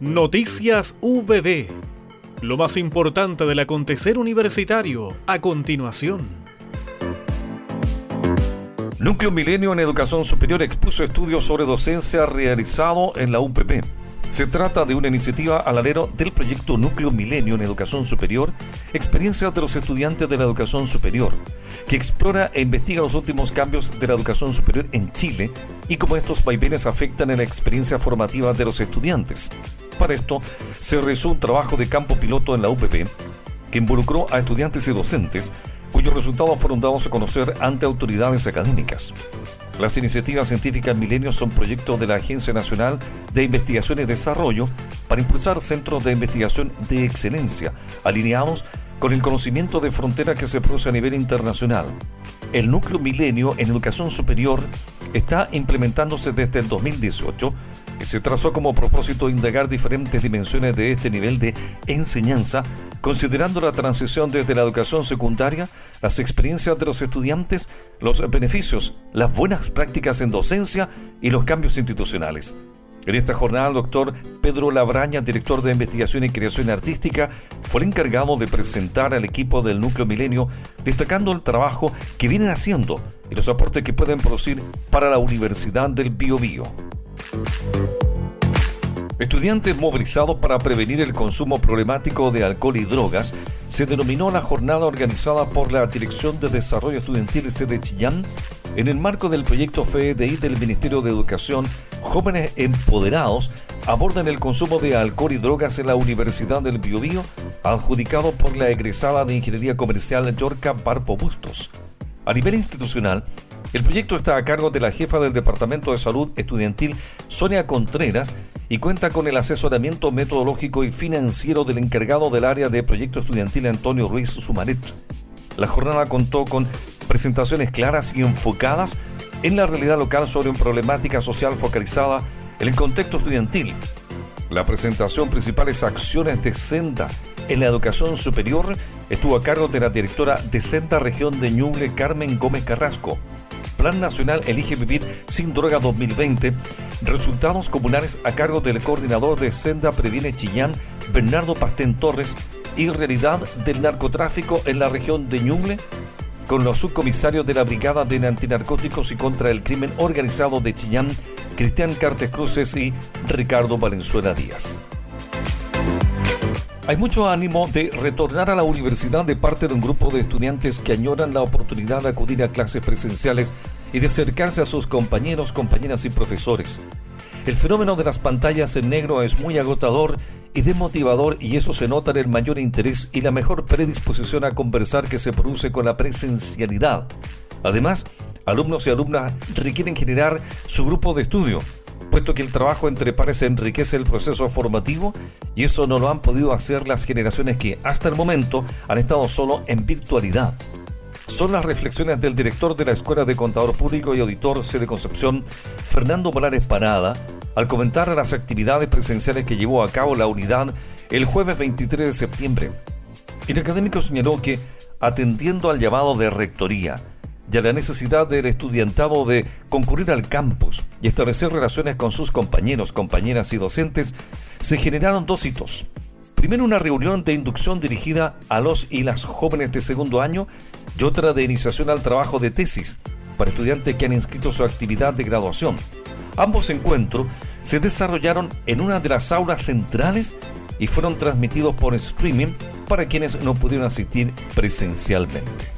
Noticias VB. Lo más importante del acontecer universitario a continuación. Núcleo Milenio en Educación Superior expuso estudios sobre docencia realizado en la UPP. Se trata de una iniciativa al alero del proyecto Núcleo Milenio en Educación Superior, experiencias de los estudiantes de la educación superior, que explora e investiga los últimos cambios de la educación superior en Chile y cómo estos vaivenes afectan en la experiencia formativa de los estudiantes. Para esto, se realizó un trabajo de campo piloto en la UPP que involucró a estudiantes y docentes, cuyos resultados fueron dados a conocer ante autoridades académicas. Las iniciativas científicas Milenio son proyectos de la Agencia Nacional de Investigación y Desarrollo para impulsar centros de investigación de excelencia, alineados con el conocimiento de frontera que se produce a nivel internacional. El núcleo Milenio en Educación Superior está implementándose desde el 2018 y se trazó como propósito indagar diferentes dimensiones de este nivel de enseñanza, considerando la transición desde la educación secundaria, las experiencias de los estudiantes, los beneficios, las buenas prácticas en docencia y los cambios institucionales. En esta jornada, el doctor Pedro Labraña, director de Investigación y Creación Artística, fue el encargado de presentar al equipo del Núcleo Milenio, destacando el trabajo que vienen haciendo y los aportes que pueden producir para la Universidad del Biobío. Estudiantes movilizados para prevenir el consumo problemático de alcohol y drogas, se denominó la jornada organizada por la Dirección de Desarrollo Estudiantil de Chillán en el marco del proyecto FEDI del Ministerio de Educación. Jóvenes empoderados abordan el consumo de alcohol y drogas en la Universidad del Biobío, adjudicado por la egresada de Ingeniería Comercial Yorca Barpo Bustos. A nivel institucional, el proyecto está a cargo de la jefa del Departamento de Salud Estudiantil, Sonia Contreras, y cuenta con el asesoramiento metodológico y financiero del encargado del área de proyecto estudiantil, Antonio Ruiz Sumaret. La jornada contó con presentaciones claras y enfocadas en la realidad local sobre una problemática social focalizada en el contexto estudiantil. La presentación principales acciones de Senda en la educación superior estuvo a cargo de la directora de Senda Región de Ñuble, Carmen Gómez Carrasco. Plan Nacional Elige Vivir Sin Droga 2020, resultados comunales a cargo del coordinador de Senda Previene Chillán, Bernardo Pastén Torres, y realidad del narcotráfico en la región de Ñuble, con los subcomisarios de la Brigada de Antinarcóticos y contra el Crimen Organizado de Chillán, Cristian Cartes Cruces y Ricardo Valenzuela Díaz. Hay mucho ánimo de retornar a la universidad de parte de un grupo de estudiantes que añoran la oportunidad de acudir a clases presenciales y de acercarse a sus compañeros, compañeras y profesores. El fenómeno de las pantallas en negro es muy agotador y demotivador y eso se nota en el mayor interés y la mejor predisposición a conversar que se produce con la presencialidad. Además, alumnos y alumnas requieren generar su grupo de estudio, puesto que el trabajo entre pares enriquece el proceso formativo y eso no lo han podido hacer las generaciones que hasta el momento han estado solo en virtualidad. Son las reflexiones del director de la Escuela de Contador Público y Auditor C de Concepción, Fernando Morales Parada, al comentar las actividades presenciales que llevó a cabo la unidad el jueves 23 de septiembre. El académico señaló que, atendiendo al llamado de rectoría, y a la necesidad del estudiantado de concurrir al campus y establecer relaciones con sus compañeros, compañeras y docentes, se generaron dos hitos. Primero una reunión de inducción dirigida a los y las jóvenes de segundo año y otra de iniciación al trabajo de tesis para estudiantes que han inscrito su actividad de graduación. Ambos encuentros se desarrollaron en una de las aulas centrales y fueron transmitidos por streaming para quienes no pudieron asistir presencialmente.